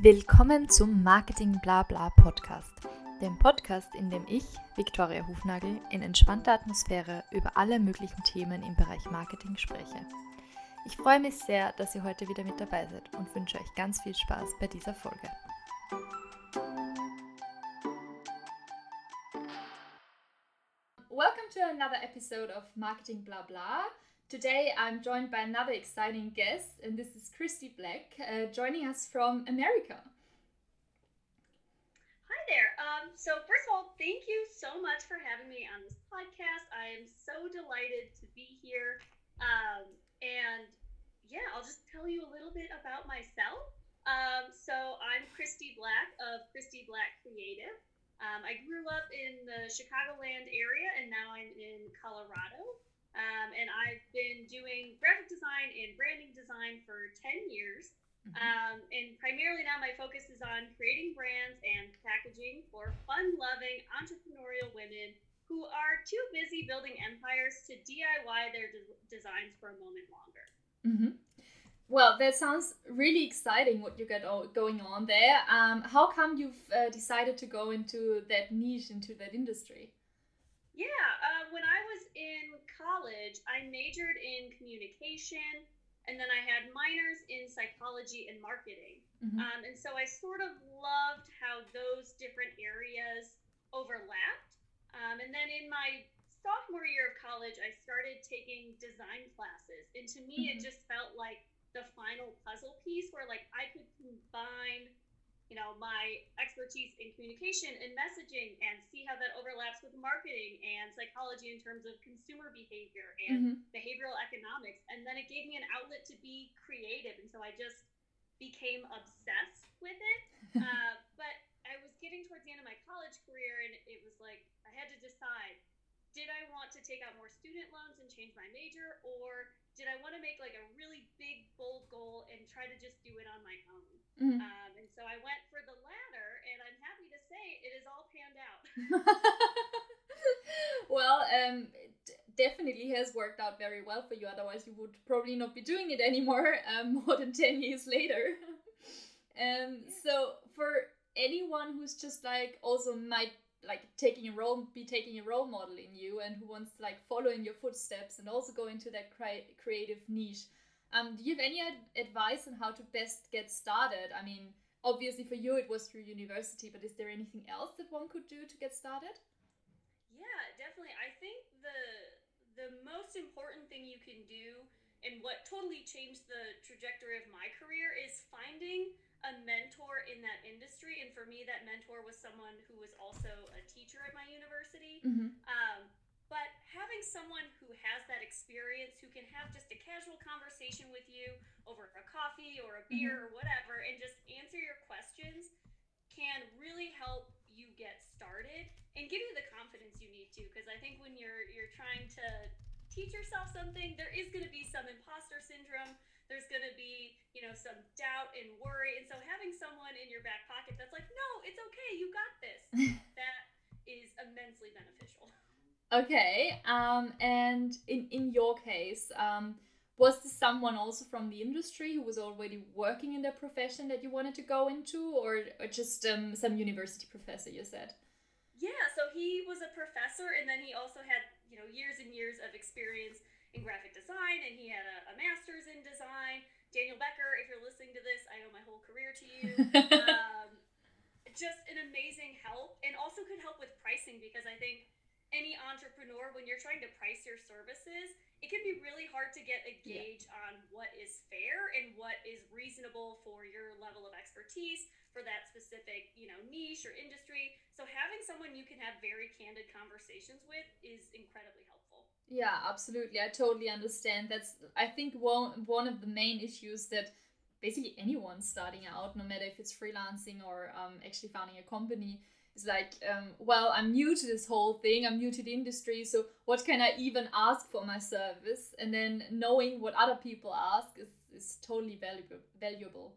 Willkommen zum Marketing Blabla Podcast, dem Podcast, in dem ich, Viktoria Hufnagel, in entspannter Atmosphäre über alle möglichen Themen im Bereich Marketing spreche. Ich freue mich sehr, dass ihr heute wieder mit dabei seid und wünsche euch ganz viel Spaß bei dieser Folge. Welcome to another episode of Marketing Blabla. Today I'm joined by another exciting guest, and this is Christy Black, uh, joining us from America. Hi there. Um, so, first of all, thank you so much for having me on this podcast. I am so delighted to be here. Um, and yeah, I'll just tell you a little bit about myself. Um, so, I'm Christy Black of Christy Black Creative. Um, I grew up in the Chicagoland area, and now I'm in Colorado. Um, and I've been doing graphic design and branding design for 10 years. Mm-hmm. Um, and primarily now my focus is on creating brands and packaging for fun loving entrepreneurial women who are too busy building empires to DIY their de- designs for a moment longer. Mm-hmm. Well, that sounds really exciting what you got going on there. Um, how come you've uh, decided to go into that niche, into that industry? Yeah, uh, when I was in college, I majored in communication and then I had minors in psychology and marketing. Mm-hmm. Um, and so I sort of loved how those different areas overlapped. Um, and then in my sophomore year of college, I started taking design classes. And to me, mm-hmm. it just felt like the final puzzle piece where like I could combine you know my expertise in communication and messaging and see how that overlaps with marketing and psychology in terms of consumer behavior and mm-hmm. behavioral economics. And then it gave me an outlet to be creative. And so i just became obsessed with it. Uh, but i was getting towards the end of my college career and it was like i had to decide did i want to take out more student loans and change my major or did I want to make like a really big, bold goal and try to just do it on my own? Mm-hmm. Um, and so I went for the latter, and I'm happy to say it is all panned out. well, um, definitely has worked out very well for you. Otherwise, you would probably not be doing it anymore um, more than 10 years later. um, so, for anyone who's just like also might like taking a role be taking a role model in you and who wants to like follow in your footsteps and also go into that cre- creative niche. Um, do you have any ad- advice on how to best get started? I mean obviously for you it was through university but is there anything else that one could do to get started? Yeah definitely. I think the the most important thing you can do and what totally changed the trajectory of my career is finding a mentor in that industry. And for me, that mentor was someone who was also a teacher at my university. Mm-hmm. Um, but having someone who has that experience, who can have just a casual conversation with you over a coffee or a beer mm-hmm. or whatever, and just answer your questions, can really help you get started and give you the confidence you need to. Because I think when you're you're trying to teach yourself something, there is going to be some imposter syndrome there's going to be, you know, some doubt and worry. And so having someone in your back pocket that's like, no, it's okay, you got this, that is immensely beneficial. Okay. Um, and in, in your case, um, was this someone also from the industry who was already working in the profession that you wanted to go into, or, or just um, some university professor you said? Yeah, so he was a professor, and then he also had you know years and years of experience in graphic design, and he had a, a master's in design. Daniel Becker, if you're listening to this, I owe my whole career to you. um, just an amazing help, and also could help with pricing because I think any entrepreneur, when you're trying to price your services, it can be really hard to get a gauge yeah. on what is fair and what is reasonable for your level of expertise for that specific, you know, niche or industry. So having someone you can have very candid conversations with is incredibly helpful. Yeah, absolutely. I totally understand. That's I think one one of the main issues that basically anyone starting out, no matter if it's freelancing or um, actually founding a company, is like, um, well, I'm new to this whole thing. I'm new to the industry, so what can I even ask for my service? And then knowing what other people ask is is totally valuable. Valuable.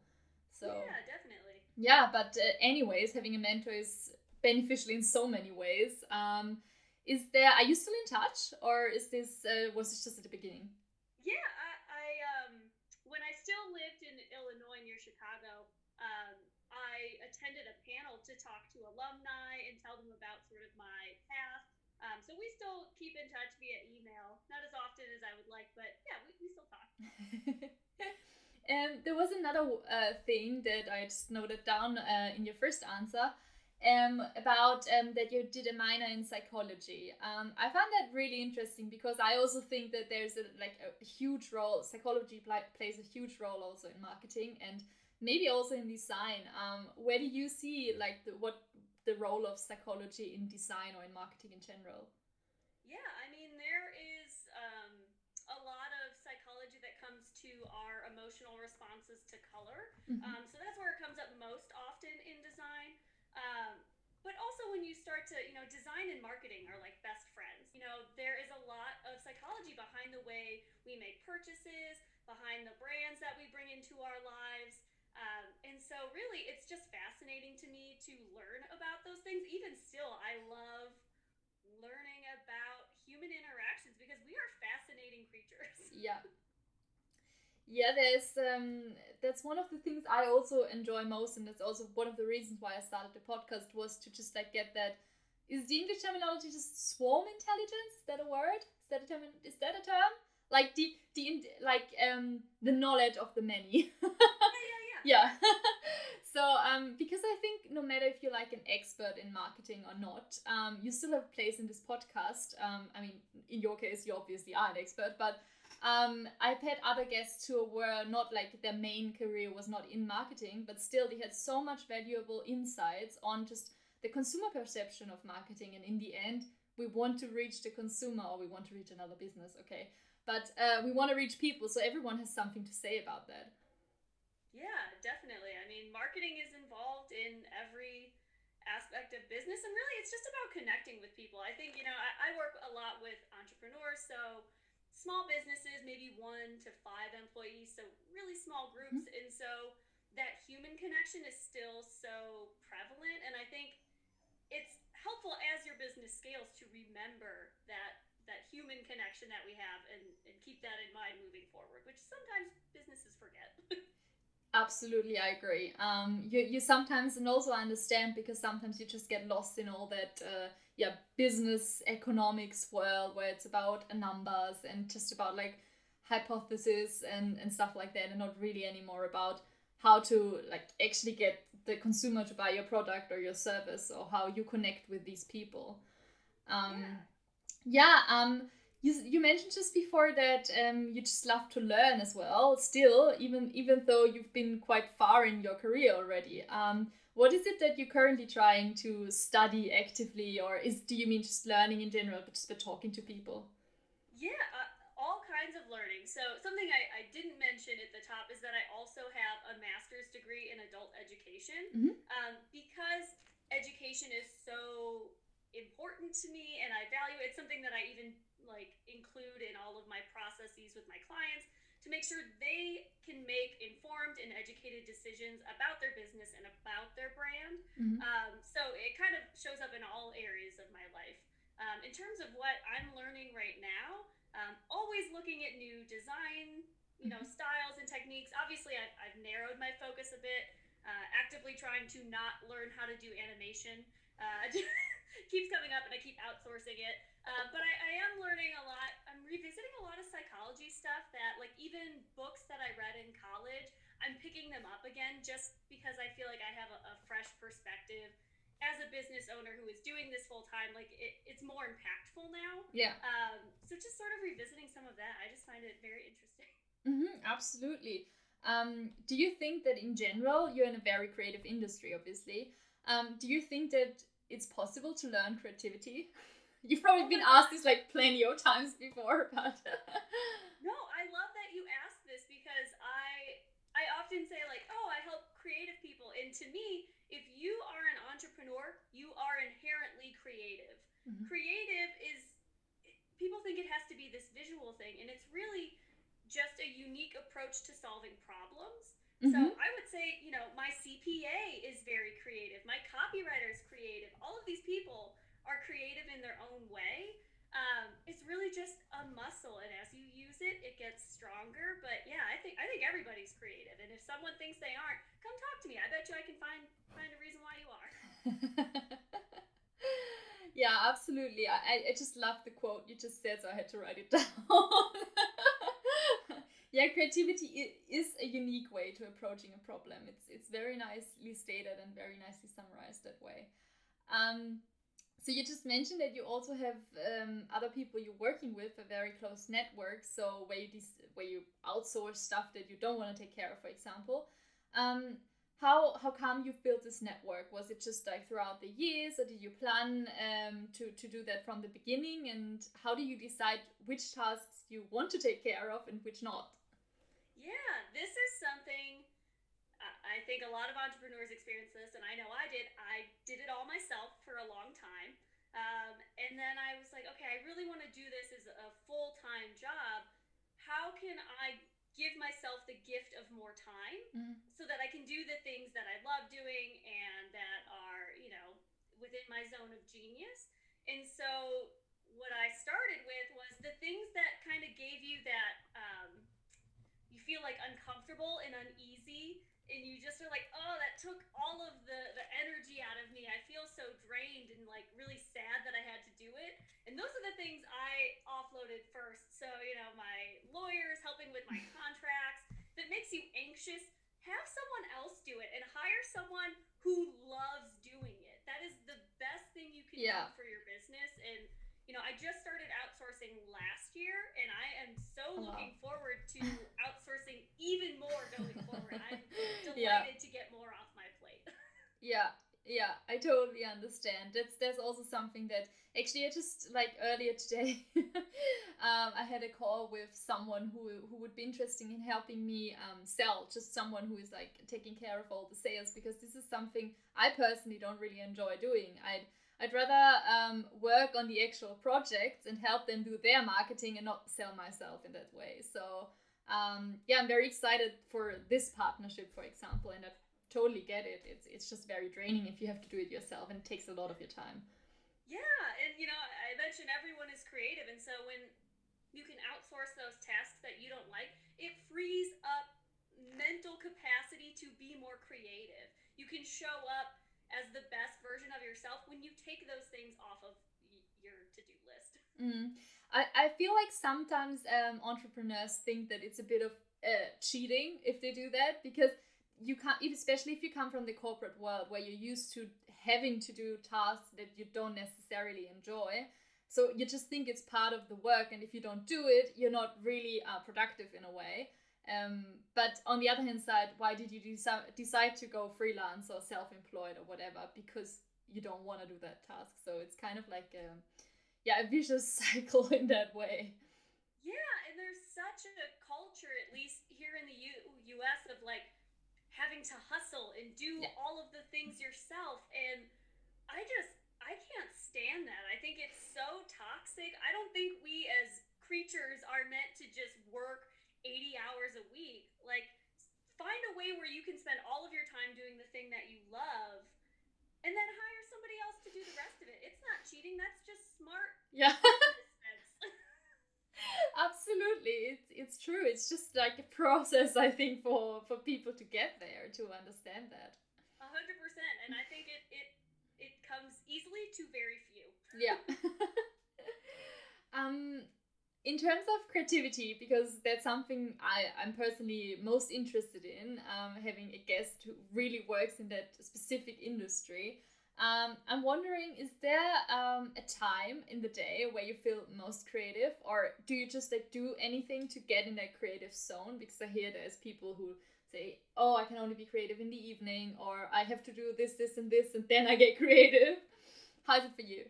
So yeah, definitely. Yeah, but uh, anyways, having a mentor is beneficial in so many ways. Um, is there are you still in touch or is this uh, was this just at the beginning yeah i, I um when i still lived in illinois near chicago um, i attended a panel to talk to alumni and tell them about sort of my path. Um, so we still keep in touch via email, not as often as I would like, but yeah, we, we still talk. um, there was another uh, thing that I just noted down uh, in your first answer um, about um, that you did a minor in psychology. Um, I found that really interesting because I also think that there's a, like a huge role. Psychology pl- plays a huge role also in marketing and maybe also in design. Um, where do you see like the, what the role of psychology in design or in marketing in general? Yeah, I mean there is um, a lot of psychology that comes to our emotional responses to color. Mm-hmm. Um, so that's where it comes up most often in design. Um, but also when you start to, you know, design and marketing are like best friends. You know, there is a lot of psychology behind the way we make purchases, behind the brands that we bring into our lives. Um, and so, really, it's just fascinating to me to learn about those things. Even still, I love learning about human interactions because we are fascinating creatures. Yeah yeah there's um that's one of the things i also enjoy most and that's also one of the reasons why i started the podcast was to just like get that is the english terminology just swarm intelligence? Is that a word? Is that a term is that a term? Like the the like um the knowledge of the many. Yeah yeah yeah, yeah. so um because i think no matter if you're like an expert in marketing or not um you still have a place in this podcast. Um i mean in your case you obviously are an expert but um, I've had other guests who were not like their main career was not in marketing, but still they had so much valuable insights on just the consumer perception of marketing. And in the end, we want to reach the consumer or we want to reach another business, okay? But uh, we want to reach people, so everyone has something to say about that. Yeah, definitely. I mean, marketing is involved in every aspect of business, and really it's just about connecting with people. I think, you know, I, I work a lot small businesses, maybe one to five employees, so really small groups. Mm-hmm. And so that human connection is still so prevalent. And I think it's helpful as your business scales to remember that that human connection that we have and, and keep that in mind moving forward, which sometimes businesses forget. Absolutely, I agree. Um, you, you sometimes and also I understand because sometimes you just get lost in all that uh, yeah business economics world where it's about numbers and just about like hypothesis and and stuff like that and not really anymore about how to like actually get the consumer to buy your product or your service or how you connect with these people. Um yeah, yeah um you, you mentioned just before that um, you just love to learn as well still even even though you've been quite far in your career already. Um, what is it that you're currently trying to study actively, or is do you mean just learning in general, but just by talking to people? Yeah, uh, all kinds of learning. So something I, I didn't mention at the top is that I also have a master's degree in adult education mm-hmm. um, because education is so important to me and I value it. It's something that I even like include in all of my processes with my clients to make sure they can make informed and educated decisions about their business and about their brand. Mm-hmm. Um, so it kind of shows up in all areas of my life. Um, in terms of what I'm learning right now, um, always looking at new design, you know, mm-hmm. styles and techniques. Obviously, I've, I've narrowed my focus a bit. Uh, actively trying to not learn how to do animation. Uh, keeps coming up, and I keep outsourcing it. Uh, but I, I am learning a lot. I'm revisiting a lot of psychology stuff that, like, even books that I read in college, I'm picking them up again just because I feel like I have a, a fresh perspective as a business owner who is doing this full time. Like, it, it's more impactful now. Yeah. Um, so just sort of revisiting some of that, I just find it very interesting. Mm-hmm, absolutely. Um, do you think that in general, you're in a very creative industry, obviously? Um, do you think that it's possible to learn creativity? You've probably been asked this like plenty of times before, but no, I love that you asked this because I I often say like, oh, I help creative people, and to me, if you are an entrepreneur, you are inherently creative. Mm-hmm. Creative is people think it has to be this visual thing, and it's really just a unique approach to solving problems. Mm-hmm. So I would say, you know, my CPA is very creative. My copywriter is creative. All of these people are creative in their own way. Um, it's really just a muscle, and as you use it, it gets stronger. But yeah, I think I think everybody's creative, and if someone thinks they aren't, come talk to me. I bet you I can find find a reason why you are. yeah, absolutely. I, I just love the quote you just said, so I had to write it down. yeah, creativity is a unique way to approaching a problem. It's it's very nicely stated and very nicely summarized that way. Um, so you just mentioned that you also have um, other people you're working with, a very close network. So where you where you outsource stuff that you don't want to take care of, for example. Um, how how come you've built this network? Was it just like throughout the years, or did you plan um, to to do that from the beginning? And how do you decide which tasks you want to take care of and which not? Yeah, this is something I think a lot of entrepreneurs experience this, and I know I did. I did it all myself for a long time. Um, and then I was like, okay, I really want to do this as a full time job. How can I give myself the gift of more time mm-hmm. so that I can do the things that I love doing and that are, you know, within my zone of genius. And so what I started with was the things that kind of gave you that um, you feel like uncomfortable and uneasy and you just are like, oh, that took all of the the energy out of me. I feel so drained and like really sad that I had to do it. And those are the things I offloaded first. So you know, my lawyers helping with my contracts that makes you anxious. Have someone else do it and hire someone who loves doing it. That is the best thing you can yeah. do for your business and you know, I just started outsourcing last year, and I am so oh, looking forward to outsourcing even more going forward. I'm delighted yeah. to get more off my plate. yeah, yeah, I totally understand. That's there's also something that actually I just like earlier today, um, I had a call with someone who who would be interested in helping me um, sell. Just someone who is like taking care of all the sales because this is something I personally don't really enjoy doing. I I'd rather um, work on the actual projects and help them do their marketing and not sell myself in that way. So um, yeah, I'm very excited for this partnership, for example, and I totally get it. It's it's just very draining if you have to do it yourself, and it takes a lot of your time. Yeah, and you know, I mentioned everyone is creative, and so when you can outsource those tasks that you don't like, it frees up mental capacity to be more creative. You can show up as the best version of yourself when you take those things off of your to-do list. Mm. I, I feel like sometimes um, entrepreneurs think that it's a bit of uh, cheating if they do that because you can't especially if you come from the corporate world where you're used to having to do tasks that you don't necessarily enjoy so you just think it's part of the work and if you don't do it you're not really uh, productive in a way um, but on the other hand side, why did you deci- decide to go freelance or self-employed or whatever? Because you don't want to do that task. So it's kind of like a, yeah, a vicious cycle in that way. Yeah, and there's such a culture, at least here in the U- U.S., of like having to hustle and do yeah. all of the things yourself, and I just I can't stand that. I think it's so toxic. I don't think we as creatures are meant to just work 80 hours a week. Like, find a way where you can spend all of your time doing the thing that you love and then hire somebody else to do the rest of it. It's not cheating, that's just smart. Yeah. Absolutely. It's it's true. It's just like a process I think for for people to get there to understand that. A hundred percent. And I think it it it comes easily to very few. Yeah. um in terms of creativity, because that's something I, I'm personally most interested in, um, having a guest who really works in that specific industry. Um, I'm wondering, is there um, a time in the day where you feel most creative, or do you just like do anything to get in that creative zone? Because I hear there's people who say, "Oh, I can only be creative in the evening," or "I have to do this, this, and this, and then I get creative." How's it for you?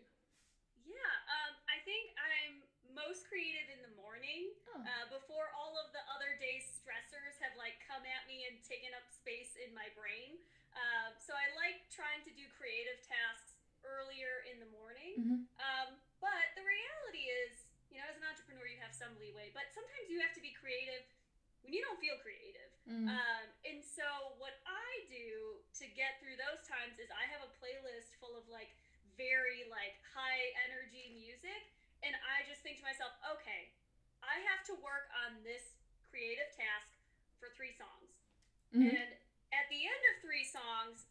Most creative in the morning oh. uh, before all of the other day's stressors have like come at me and taken up space in my brain. Uh, so I like trying to do creative tasks earlier in the morning. Mm-hmm. Um, but the reality is, you know, as an entrepreneur, you have some leeway, but sometimes you have to be creative when you don't feel creative. Mm-hmm. Um, and so what I do to get through those times is I have a playlist full of like very like high energy music and I just think to myself, okay, I have to work on this creative task for three songs. Mm-hmm. And at the end of three songs,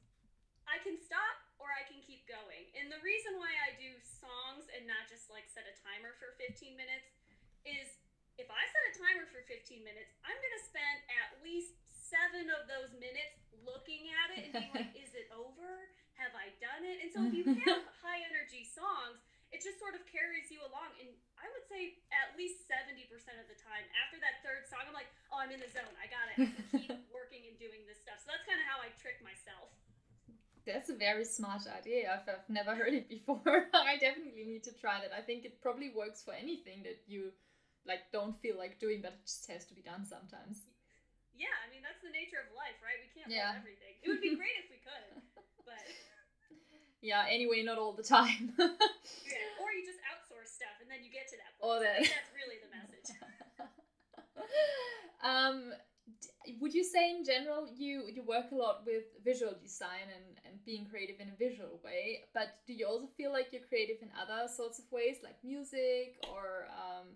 I can stop or I can keep going. And the reason why I do songs and not just like set a timer for 15 minutes is if I set a timer for 15 minutes, I'm going to spend at least seven of those minutes looking at it and being like, is it over? Have I done it? And so if you have high energy songs, it just sort of carries you along. And I would say at least 70% of the time, after that third song, I'm like, oh, I'm in the zone. I got it. keep working and doing this stuff. So that's kind of how I trick myself. That's a very smart idea. I've, I've never heard it before. I definitely need to try that. I think it probably works for anything that you like don't feel like doing, but it just has to be done sometimes. Yeah, I mean that's the nature of life, right? We can't yeah. love everything. It would be great if we could, yeah. Anyway, not all the time. yeah, or you just outsource stuff, and then you get to that point. That. that's really the message. um, would you say in general you you work a lot with visual design and and being creative in a visual way but do you also feel like you're creative in other sorts of ways like music or um,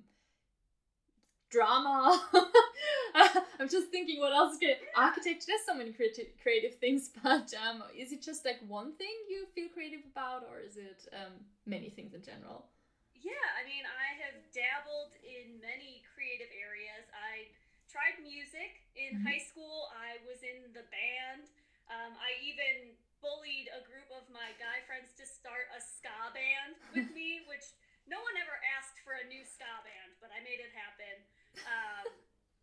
drama i'm just thinking what else can architecture there's so many creative creative things but um, is it just like one thing you feel creative about or is it um, many things in general yeah i mean i have dabbled in many creative areas i tried music. In mm-hmm. high school, I was in the band. Um, I even bullied a group of my guy friends to start a ska band with me, which no one ever asked for a new ska band, but I made it happen. Um,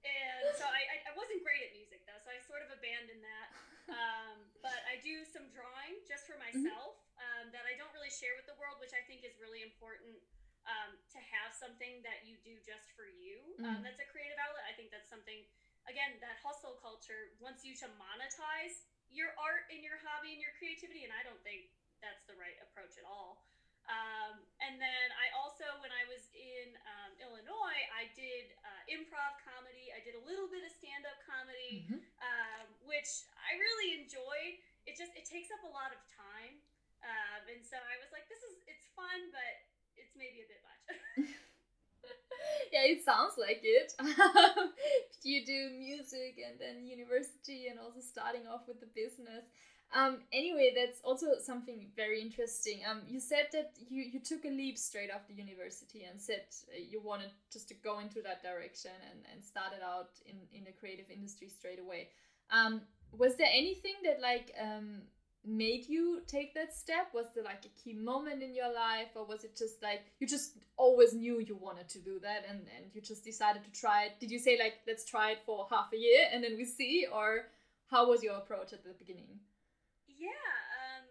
and so I, I, wasn't great at music though, so I sort of abandoned that. Um, but I do some drawing just for mm-hmm. myself um, that I don't really share with the world, which I think is really important um, to have something that you do just for you um, mm. that's a creative outlet. I think that's something, again, that hustle culture wants you to monetize your art and your hobby and your creativity, and I don't think that's the right approach at all. Um, and then I also, when I was in um, Illinois, I did uh, improv comedy. I did a little bit of stand up comedy, mm-hmm. um, which I really enjoyed. It just it takes up a lot of time, um, and so I was like, this is it's fun, but it's maybe a bit much. yeah, it sounds like it. you do music and then university and also starting off with the business. Um, anyway, that's also something very interesting. Um, you said that you, you took a leap straight after university and said uh, you wanted just to go into that direction and, and started out in, in the creative industry straight away. Um, was there anything that like um, made you take that step? Was there like a key moment in your life, or was it just like you just always knew you wanted to do that and, and you just decided to try it? Did you say, like, let's try it for half a year and then we see? Or how was your approach at the beginning? Yeah. Um,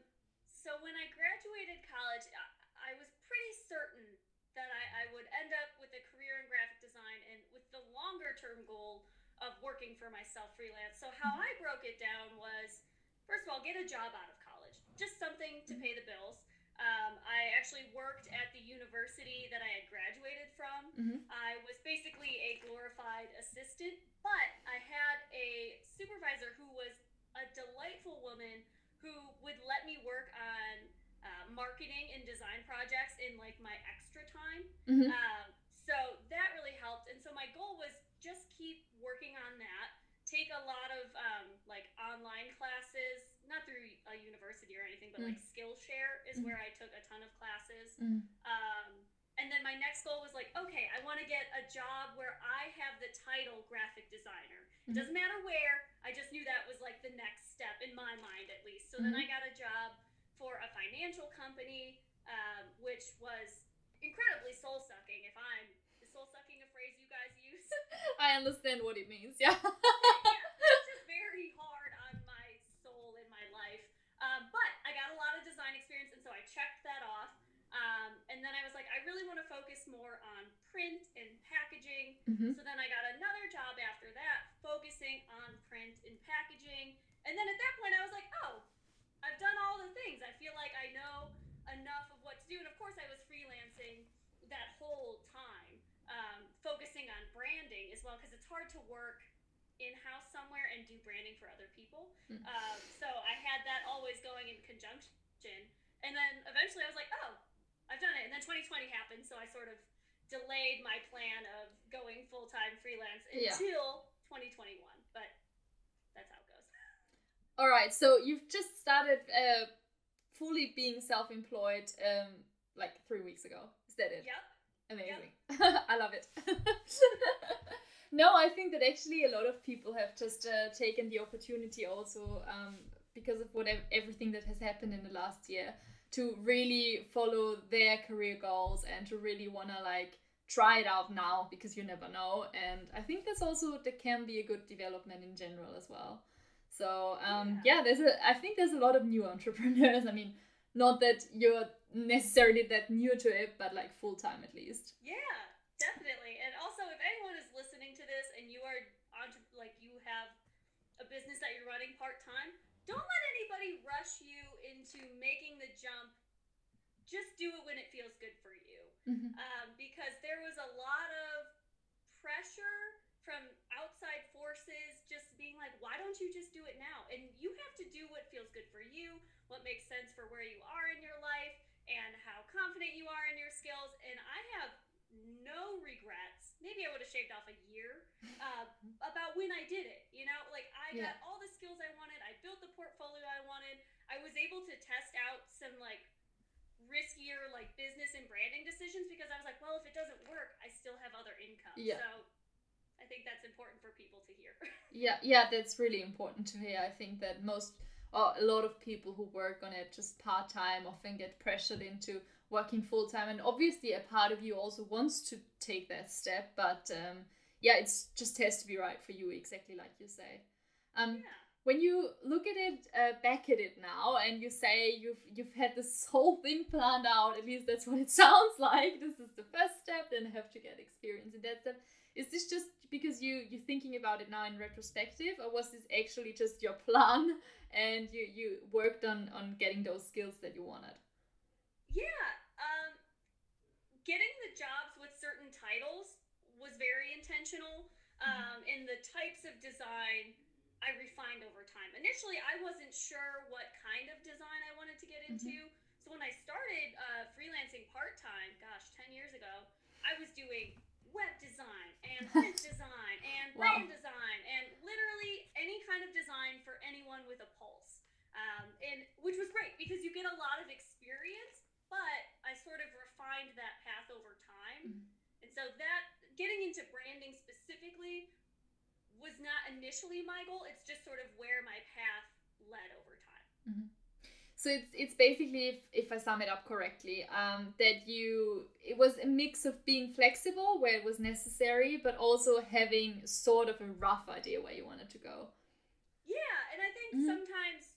so when I graduated college, I, I was pretty certain that I, I would end up with a career in graphic design and with the longer term goal of working for myself freelance. So how mm-hmm. I broke it down was first of all, get a job out of college, just something to pay the bills. Um, I actually worked at the university that I had graduated from. Mm-hmm. I was basically a glorified assistant, but I had a supervisor who was a delightful woman who would let me work on uh, marketing and design projects in like my extra time. Mm-hmm. Um, so that really helped. And so my goal was just keep working on that take a lot of um, like online classes, not through a university or anything, but mm. like Skillshare is mm. where I took a ton of classes. Mm. Um, and then my next goal was like, okay, I want to get a job where I have the title graphic designer. It mm-hmm. doesn't matter where. I just knew that was like the next step in my mind, at least. So mm-hmm. then I got a job for a financial company, um, which was incredibly soul sucking. If I'm soul sucking a phrase you guys use? I understand what it means. Yeah. yeah, it's just very hard on my soul in my life. Um, but I got a lot of design experience, and so I checked that off. Um, and then I was like, I really want to focus more on print and packaging. Mm-hmm. So then I got another job after that, focusing on print and packaging. And then at that point, I was like, oh, I've done all the things. I feel like I know enough of what to do. And of course, I was freelancing that whole time um, focusing on branding as well because it's hard to work in house somewhere and do branding for other people. Mm. Um, so I had that always going in conjunction. And then eventually I was like, oh, I've done it. And then 2020 happened. So I sort of delayed my plan of going full time freelance until yeah. 2021. But that's how it goes. All right. So you've just started. Uh, fully being self-employed um, like three weeks ago. Is that it? Yep. Amazing. Yep. I love it. no, I think that actually a lot of people have just uh, taken the opportunity also um, because of whatever everything that has happened in the last year to really follow their career goals and to really want to like try it out now because you never know. And i think that's also that can be a good development in general as well. So um, yeah. yeah there's a i think there's a lot of new entrepreneurs. I mean not that you're necessarily that new to it but like full time at least. Yeah definitely. And also if anyone is listening to this and you are like you have a business that you're running part time don't let anybody rush you into making the jump. Just do it when it feels good for you. Mm-hmm. Um, because there was a lot of pressure from outside forces just being like, why don't you just do it now? And you have to do what feels good for you, what makes sense for where you are in your life, and how confident you are in your skills. And I have no regrets. Maybe I would have shaved off a year uh, about when I did it. You know, like I yeah. got all the skills I wanted. I built the portfolio I wanted. I was able to test out some like riskier like business and branding decisions because I was like, well, if it doesn't work, I still have other income. Yeah. So I think that's important for people to hear. yeah, yeah, that's really important to hear. I think that most or a lot of people who work on it just part time often get pressured into working full time and obviously a part of you also wants to take that step but um, yeah it just has to be right for you exactly like you say. Um, yeah. when you look at it uh, back at it now and you say you've you've had this whole thing planned out at least that's what it sounds like this is the first step then have to get experience in that step. Is this just because you you're thinking about it now in retrospective or was this actually just your plan and you you worked on on getting those skills that you wanted yeah getting the jobs with certain titles was very intentional. Um, and the types of design I refined over time. Initially, I wasn't sure what kind of design I wanted to get into. Mm-hmm. So when I started uh, freelancing part time, gosh, 10 years ago, I was doing web design and print design and brand wow. design and literally any kind of design for anyone with a pulse. Um, and which was great because you get a lot of experience but I sort of refined that path over time. Mm-hmm. And so that getting into branding specifically was not initially my goal. It's just sort of where my path led over time. Mm-hmm. So it's it's basically, if, if I sum it up correctly, um, that you it was a mix of being flexible where it was necessary, but also having sort of a rough idea where you wanted to go. Yeah, and I think mm-hmm. sometimes,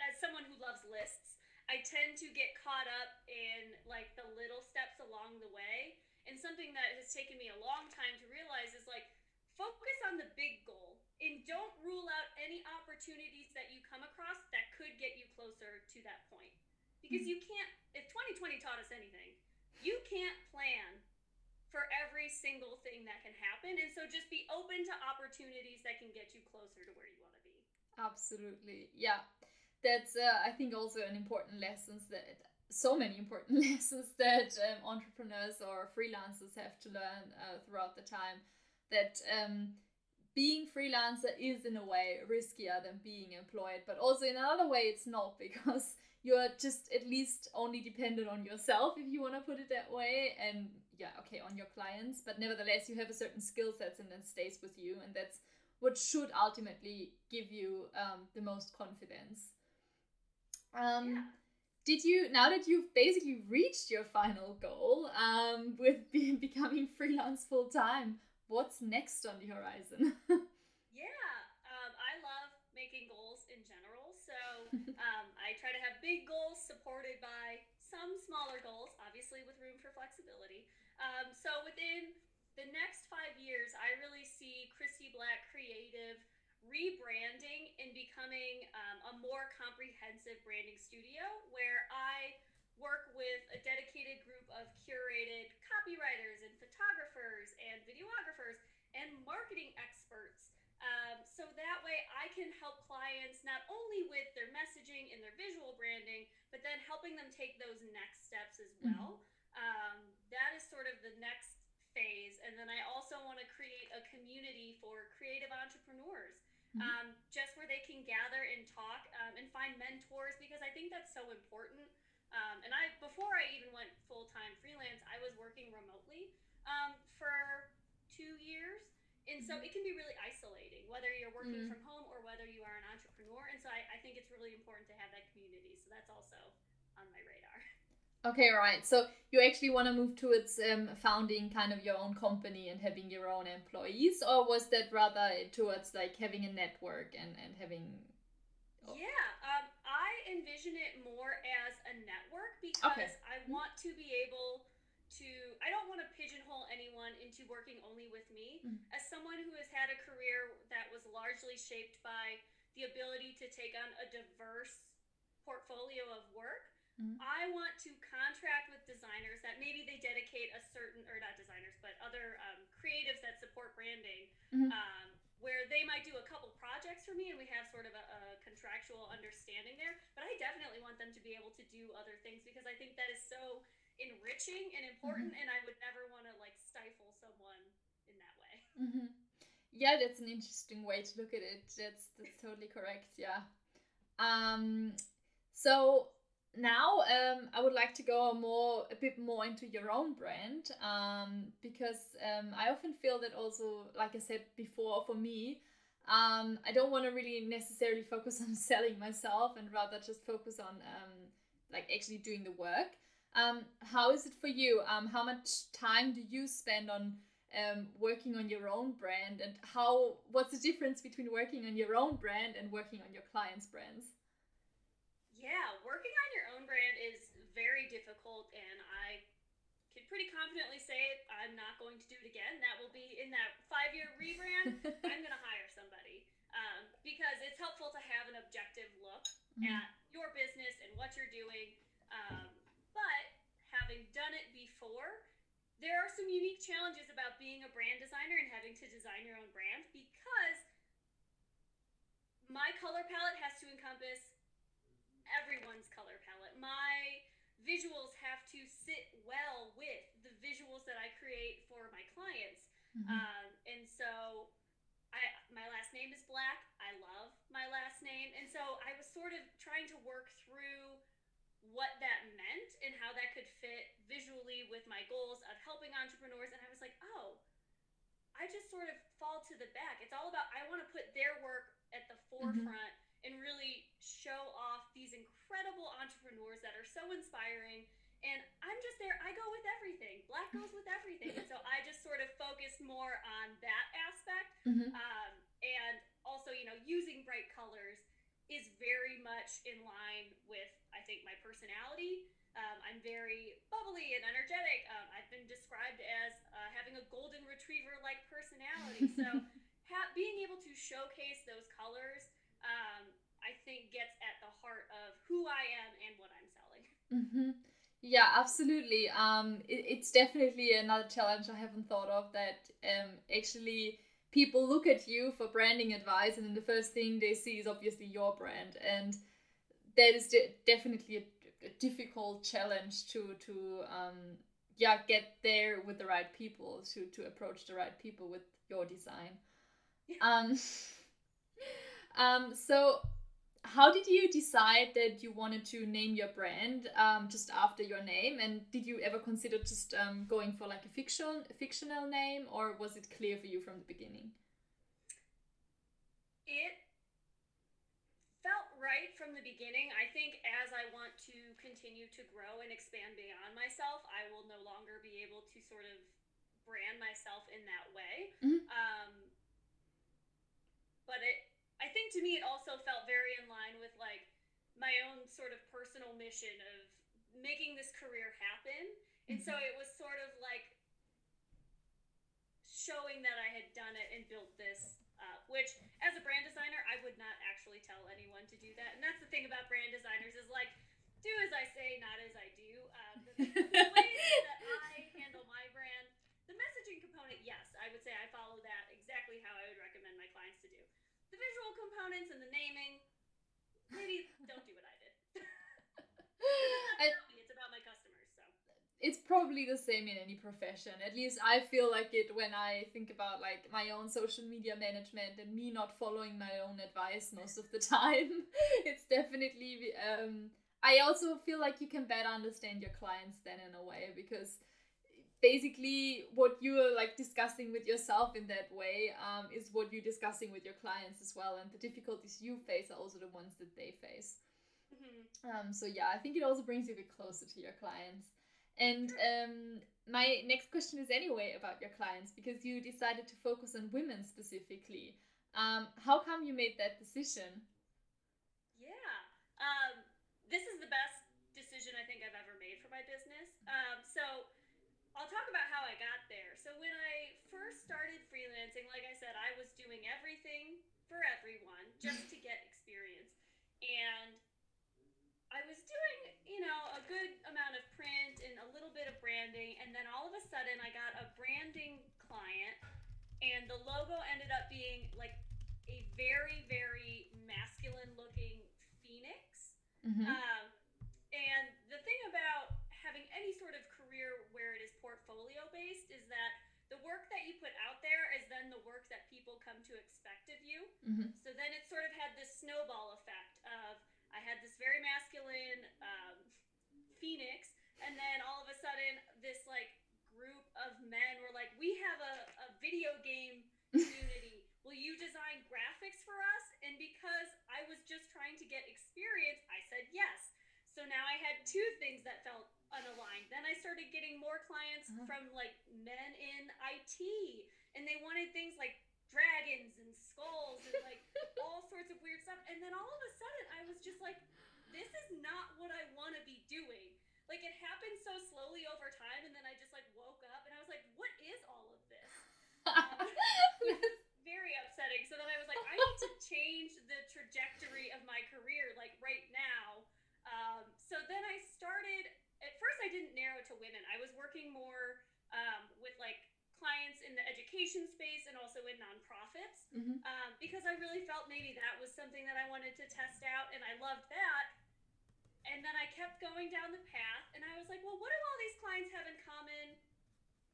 as someone who loves lists, I tend to get caught up in like the little steps along the way. And something that has taken me a long time to realize is like focus on the big goal and don't rule out any opportunities that you come across that could get you closer to that point. Because you can't, if 2020 taught us anything, you can't plan for every single thing that can happen. And so just be open to opportunities that can get you closer to where you want to be. Absolutely. Yeah that's uh, I think also an important lesson that so many important lessons that um, entrepreneurs or freelancers have to learn uh, throughout the time that um, being freelancer is in a way riskier than being employed but also in another way it's not because you're just at least only dependent on yourself if you want to put it that way and yeah okay on your clients but nevertheless you have a certain skill sets and then stays with you and that's what should ultimately give you um, the most confidence um, yeah. Did you now that you've basically reached your final goal um, with be- becoming freelance full time? What's next on the horizon? yeah, um, I love making goals in general. So um, I try to have big goals supported by some smaller goals, obviously with room for flexibility. Um, so within the next five years, I really see Christy Black Creative rebranding and becoming um, a more comprehensive branding studio where I work with a dedicated group of curated copywriters and photographers and videographers and marketing experts. Um, so that way I can help clients not only with their messaging and their visual branding, but then helping them take those next steps as mm-hmm. well. Mm-hmm. Um, that is sort of the next phase. And then I also want to create a community for creative entrepreneurs mm-hmm. um, just where they can gather and talk um, and find mentors because I think that's so important. Um, and I, before I even went full time freelance, I was working remotely um, for two years. And so mm-hmm. it can be really isolating, whether you're working mm-hmm. from home or whether you are an entrepreneur. And so I, I think it's really important to have that community. So that's also on my radar. Okay, right. So you actually want to move towards um, founding kind of your own company and having your own employees, or was that rather towards like having a network and and having? Oh. Yeah, um, I envision it more as a network because okay. I want to be able to. I don't want to pigeonhole anyone into working only with me. Mm-hmm. As someone who has had a career that was largely shaped by the ability to take on a diverse portfolio of work Mm-hmm. I want to contract with designers that maybe they dedicate a certain, or not designers, but other um, creatives that support branding, mm-hmm. um, where they might do a couple projects for me and we have sort of a, a, contractual understanding there. But I definitely want them to be able to do other things because I think that is so enriching and important, mm-hmm. and I would never want to like stifle someone in that way. Mm-hmm. Yeah, that's an interesting way to look at it. That's that's totally correct. Yeah. Um. So now um, I would like to go more a bit more into your own brand um, because um, I often feel that also, like I said before, for me, um, I don't want to really necessarily focus on selling myself and rather just focus on um, like actually doing the work. Um, how is it for you? how much time do you spend on working on your own brand, and how? What's the difference between working on your own brand and working on your clients' brands? Yeah, working on your own brand is very difficult, and I can pretty confidently say I'm not going to do it again. That will be in that five year rebrand. I'm going to hire somebody um, because it's helpful to have an objective look mm-hmm. at your business and what you're doing. Um, but having done it before, there are some unique challenges about being a brand designer and having to design your own brand because my color palette has to encompass everyone's color palette. My visuals have to sit well with the visuals that I create for my clients. Mm-hmm. Um, and so I my last name is Black. I love my last name. And so I was sort of trying to work through what that meant and how that could fit visually with my goals of helping entrepreneurs. And I was like, oh, I just sort of fall to the back. It's all about I want to put their work at the mm-hmm. forefront. Mm-hmm and really show off these incredible entrepreneurs that are so inspiring. And I'm just there, I go with everything. Black goes with everything. And so I just sort of focus more on that aspect. Mm-hmm. Um, and also, you know, using bright colors is very much in line with, I think, my personality. Um, I'm very bubbly and energetic. Um, I've been described as uh, having a golden retriever like personality. So, ha- being able to showcase those colors um, think gets at the heart of who I am and what I'm selling. Mm-hmm. Yeah, absolutely. Um, it, it's definitely another challenge I haven't thought of that um, actually people look at you for branding advice and then the first thing they see is obviously your brand and that is de- definitely a, a, difficult challenge to to um, yeah get there with the right people to to approach the right people with your design um Um, so, how did you decide that you wanted to name your brand um, just after your name? And did you ever consider just um, going for like a fiction, a fictional name, or was it clear for you from the beginning? It felt right from the beginning. I think as I want to continue to grow and expand beyond myself, I will no longer be able to sort of brand myself in that way. Mm-hmm. Um, but it I think to me it also felt very in line with like my own sort of personal mission of making this career happen. And so mm-hmm. it was sort of like showing that I had done it and built this up, which as a brand designer, I would not actually tell anyone to do that. And that's the thing about brand designers is like, do as I say, not as I do. Um, the, the way that I handle my brand, the messaging component, yes, I would say I follow that exactly how I would recommend my clients to do the visual components and the naming, maybe don't do what I did. it's, I, it's about my customers, so. It's probably the same in any profession. At least I feel like it when I think about like my own social media management and me not following my own advice most of the time. it's definitely um I also feel like you can better understand your clients then in a way because basically what you're like discussing with yourself in that way um, is what you're discussing with your clients as well and the difficulties you face are also the ones that they face. Mm-hmm. um, so yeah i think it also brings you a bit closer to your clients. And um, my next question is anyway about your clients because you decided to focus on women specifically. Um, how come you made that decision? Yeah um, this is the best decision i think i've ever made for my business. Um, so I'll talk about how I got there. So when I first started freelancing, like I said, I was doing everything for everyone just to get experience. And I was doing, you know, a good amount of print and a little bit of branding, and then all of a sudden I got a branding client and the logo ended up being like a very, very masculine looking phoenix. Mm-hmm. Um, and the thing about having any sort of career where it is portfolio based is that the work that you put out there is then the work that people come to expect of you. Mm-hmm. So then it sort of had this snowball effect of I had this very masculine um, phoenix, and then all of a sudden this like group of men were like, we have a, a video game community. Will you design graphics for us? And because I was just trying to get experience, I said yes. So now I had two things that felt unaligned. Then I started getting more clients uh-huh. from like men in IT, and they wanted things like dragons and skulls and like all sorts of weird stuff. And then all of a sudden, I was just like, this is not what I want to be doing. Like it happened so slowly over time, and then I just like woke up and I was like, what is all of this? Um, very upsetting. So then I was like, I need to change the trajectory of my career like right now um, so then I started. At first, I didn't narrow to women. I was working more um, with like clients in the education space and also in nonprofits mm-hmm. um, because I really felt maybe that was something that I wanted to test out, and I loved that. And then I kept going down the path, and I was like, well, what do all these clients have in common?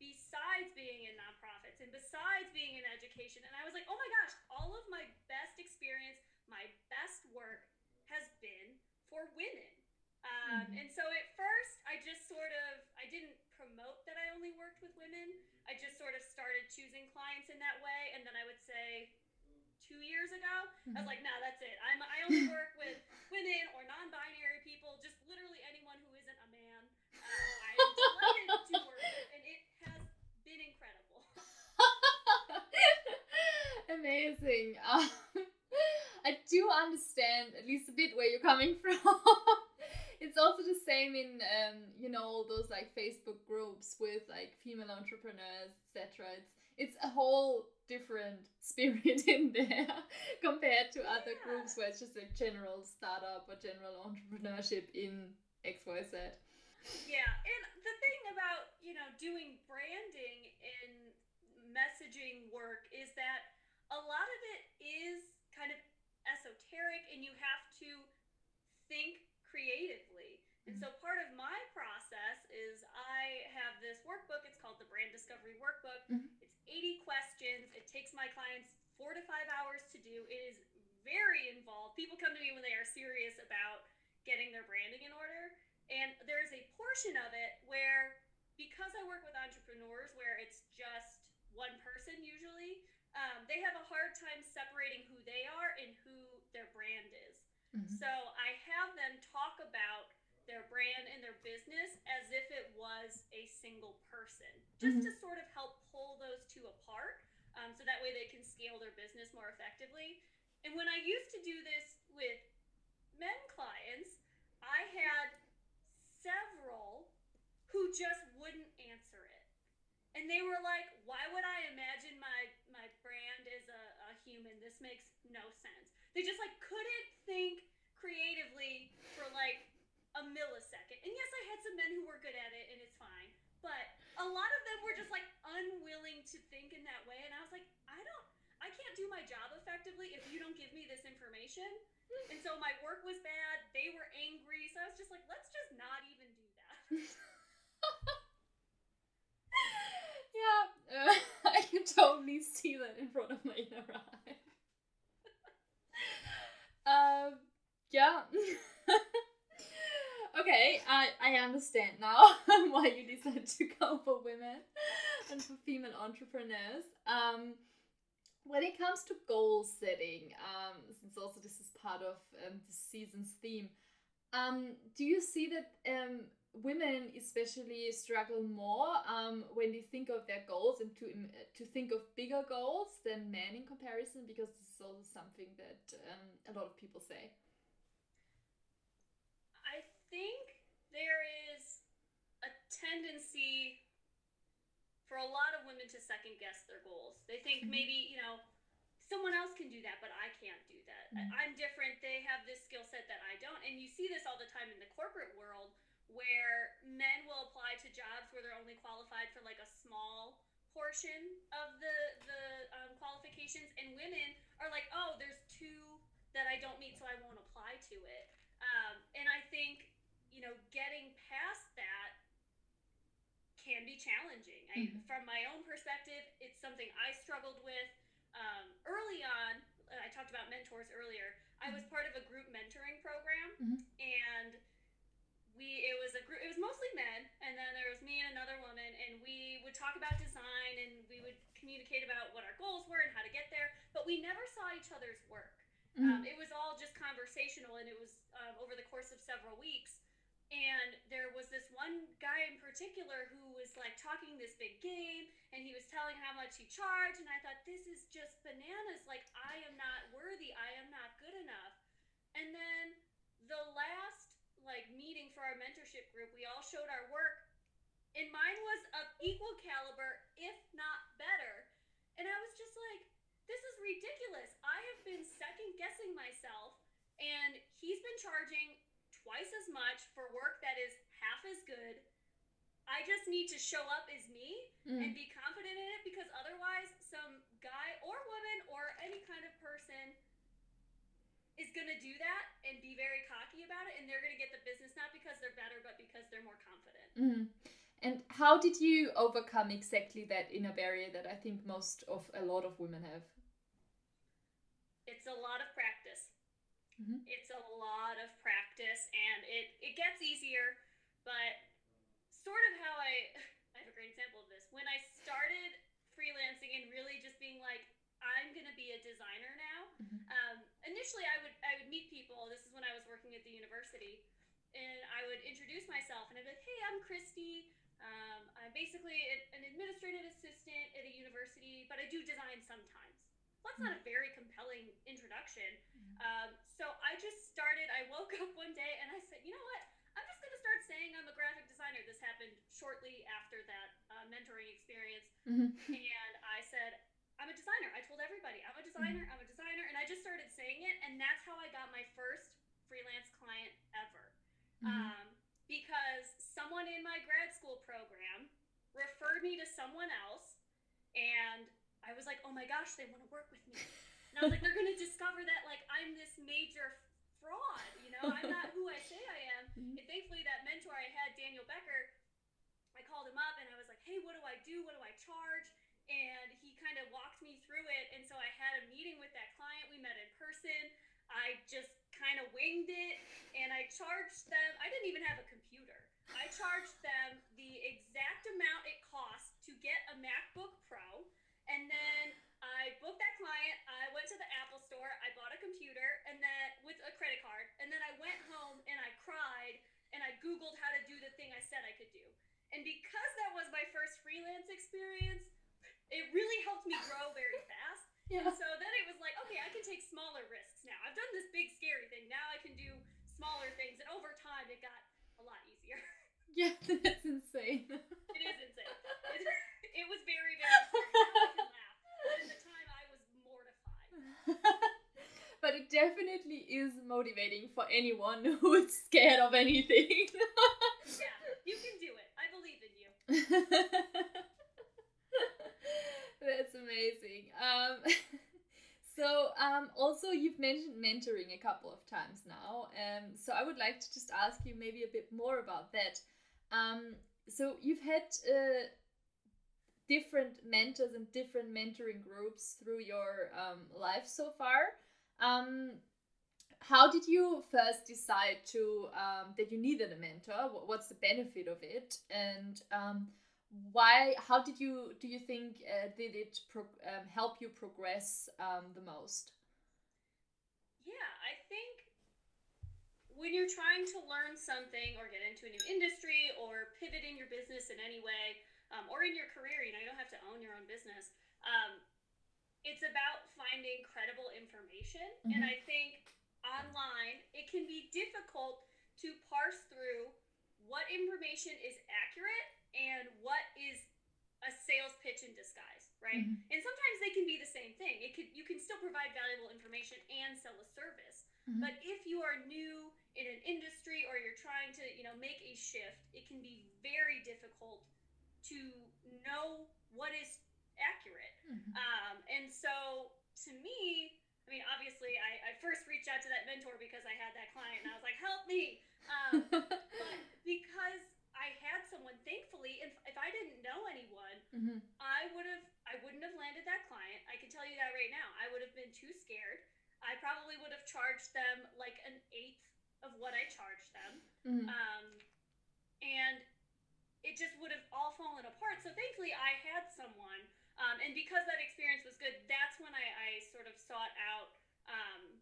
besides being in nonprofits and besides being in education. And I was like, oh my gosh, all of my best experience, my best work has been for women. Um, mm-hmm. And so at first, I just sort of didn't promote that I only worked with women. I just sort of started choosing clients in that way, and then I would say two years ago. I was mm-hmm. like, no, that's it. I'm I only work with women or non-binary people, just literally anyone who isn't a man. Uh, I'm delighted to work with, and it has been incredible. Amazing. Um, I do understand at least a bit where you're coming from. It's also the same in um, you know all those like Facebook groups with like female entrepreneurs, etc. It's it's a whole different spirit in there compared to yeah. other groups where it's just a general startup or general entrepreneurship in XYZ. Yeah, and the thing about, you know, doing branding and messaging work is that a lot of it is kind of esoteric and you have to think creatively. And so part of my process is I have this workbook. It's called the Brand Discovery Workbook. Mm-hmm. It's 80 questions. It takes my clients four to five hours to do. It is very involved. People come to me when they are serious about getting their branding in order. And there is a portion of it where, because I work with entrepreneurs where it's just one person usually, um, they have a hard time separating who they are and who their brand is. Mm-hmm. So I have them talk about their brand and their business as if it was a single person, just mm-hmm. to sort of help pull those two apart um, so that way they can scale their business more effectively. And when I used to do this with men clients, I had several who just wouldn't answer it. And they were like, why would I imagine my my brand is a, a human. This makes no sense. They just like couldn't think creatively for like a millisecond. And yes, I had some men who were good at it, and it's fine. But a lot of them were just like unwilling to think in that way. And I was like, I don't, I can't do my job effectively if you don't give me this information. And so my work was bad. They were angry. So I was just like, let's just not even do that. yeah, uh, I can totally see that in front of my inner eye. um, yeah. okay, I, I understand now why you decided to go for women and for female entrepreneurs. Um, when it comes to goal setting, um, since also this is part of um, the season's theme, um, do you see that um, women especially struggle more um, when they think of their goals and to to think of bigger goals than men in comparison? Because this is also something that um, a lot of people say. I think there is a tendency for a lot of women to second guess their goals. They think mm-hmm. maybe, you know, someone else can do that, but I can't do that. Mm-hmm. I'm different. They have this skill set that I don't. And you see this all the time in the corporate world where men will apply to jobs where they're only qualified for like a small portion of the the um, qualifications and women are like oh there's two that i don't meet so i won't apply to it um, and i think you know getting past that can be challenging. Mm-hmm. I, from my own perspective, it's something I struggled with um, early on. I talked about mentors earlier. Mm-hmm. I was mm-hmm. part of a group mentoring program, mm-hmm. and we it was a group. It was mostly men, and then there was me and another woman, and we would talk about design, and we would communicate about what our goals were and how to get there. But we never saw each other's work. Mm-hmm. Um, it was all just conversational, and it was um, over the course of several weeks and there was this one guy in particular who was like talking this big game and he was telling how much he charged and i thought this is just bananas. Like i am not worthy. I am not good enough. And then the last like meeting for our mentorship group we all showed our work and mine was of equal caliber if not better. And i was just like this is ridiculous. I have been second guessing myself and he's been charging twice as much for work that is half as good. I just need to show up as me mm. and be confident in it because otherwise, some guy or woman or any kind of person is going to do that and be very cocky about it, and they're going to get the business not because they're better, but because they're more confident. Mm. And how did you overcome exactly that inner barrier that I think most of a lot of women have? It's a lot of practice. Mm-hmm. It's a lot of practice and it, it gets easier, but sort of how I, I have a great example of this. When I started freelancing and really just being like, I'm going to be a designer now. Mm-hmm. Um, initially, I would I would meet people. This is when I was working at the university, and I would introduce myself, and I'd be like, "Hey, I'm Christy. Um, I'm basically an administrative assistant at a university, but I do design sometimes." Well, that's not a very compelling introduction. Um, so I just started, I woke up one day and I said, you know what? I'm just going to start saying I'm a graphic designer. This happened shortly after that uh, mentoring experience. Mm-hmm. And I said, I'm a designer. I told everybody, I'm a designer, mm-hmm. I'm a designer. And I just started saying it. And that's how I got my first freelance client ever. Mm-hmm. Um, because someone in my grad school program referred me to someone else. And I was like, oh my gosh, they want to work with me. And I was like, they're going to discover that like I'm this major fraud. You know, I'm not who I say I am. Mm-hmm. And thankfully, that mentor I had, Daniel Becker, I called him up and I was like, hey, what do I do? What do I charge? And he kind of walked me through it. And so I had a meeting with that client. We met in person. I just kind of winged it and I charged them. I didn't even have a computer. I charged them the exact amount it cost to get a MacBook Pro and then I booked that client. I went to the Apple store. I bought a computer and then with a credit card. And then I went home and I cried and I Googled how to do the thing I said I could do. And because that was my first freelance experience, it really helped me grow very fast. Yeah. And so then it was like, okay, I can take smaller risks now. I've done this big scary thing. Now I can do smaller things. And over time, it got a lot easier. Yeah, that's insane. it is insane. It, it was very, very scary. At the time, I was mortified. but it definitely is motivating for anyone who is scared of anything. yeah, you can do it. I believe in you. That's amazing. Um, so, um, also, you've mentioned mentoring a couple of times now. Um, so, I would like to just ask you maybe a bit more about that. Um, so, you've had uh, different mentors and different mentoring groups through your um, life so far. Um, how did you first decide to um, that you needed a mentor? What's the benefit of it, and um, why? How did you do you think uh, did it um, help you progress um, the most? Yeah, I think when you're trying to learn something or get into a new industry or pivot in your business in any way um, or in your career, you know, you don't have to own your own business. It's about finding credible information. Mm-hmm. And I think online, it can be difficult to parse through what information is accurate and what is a sales pitch in disguise, right? Mm-hmm. And sometimes they can be the same thing. It could you can still provide valuable information and sell a service. Mm-hmm. But if you are new in an industry or you're trying to, you know, make a shift, it can be very difficult to know what is accurate. Mm-hmm. Um, to me, I mean, obviously, I, I first reached out to that mentor because I had that client and I was like, help me. Um, but because I had someone, thankfully, if, if I didn't know anyone, mm-hmm. I would have, I wouldn't have landed that client. I can tell you that right now. I would have been too scared. I probably would have charged them like an eighth of what I charged them. Mm-hmm. Um, and it just would have all fallen apart. So thankfully, I had someone, um, and because that experience was good, that's when I, I sort of sought out. Um,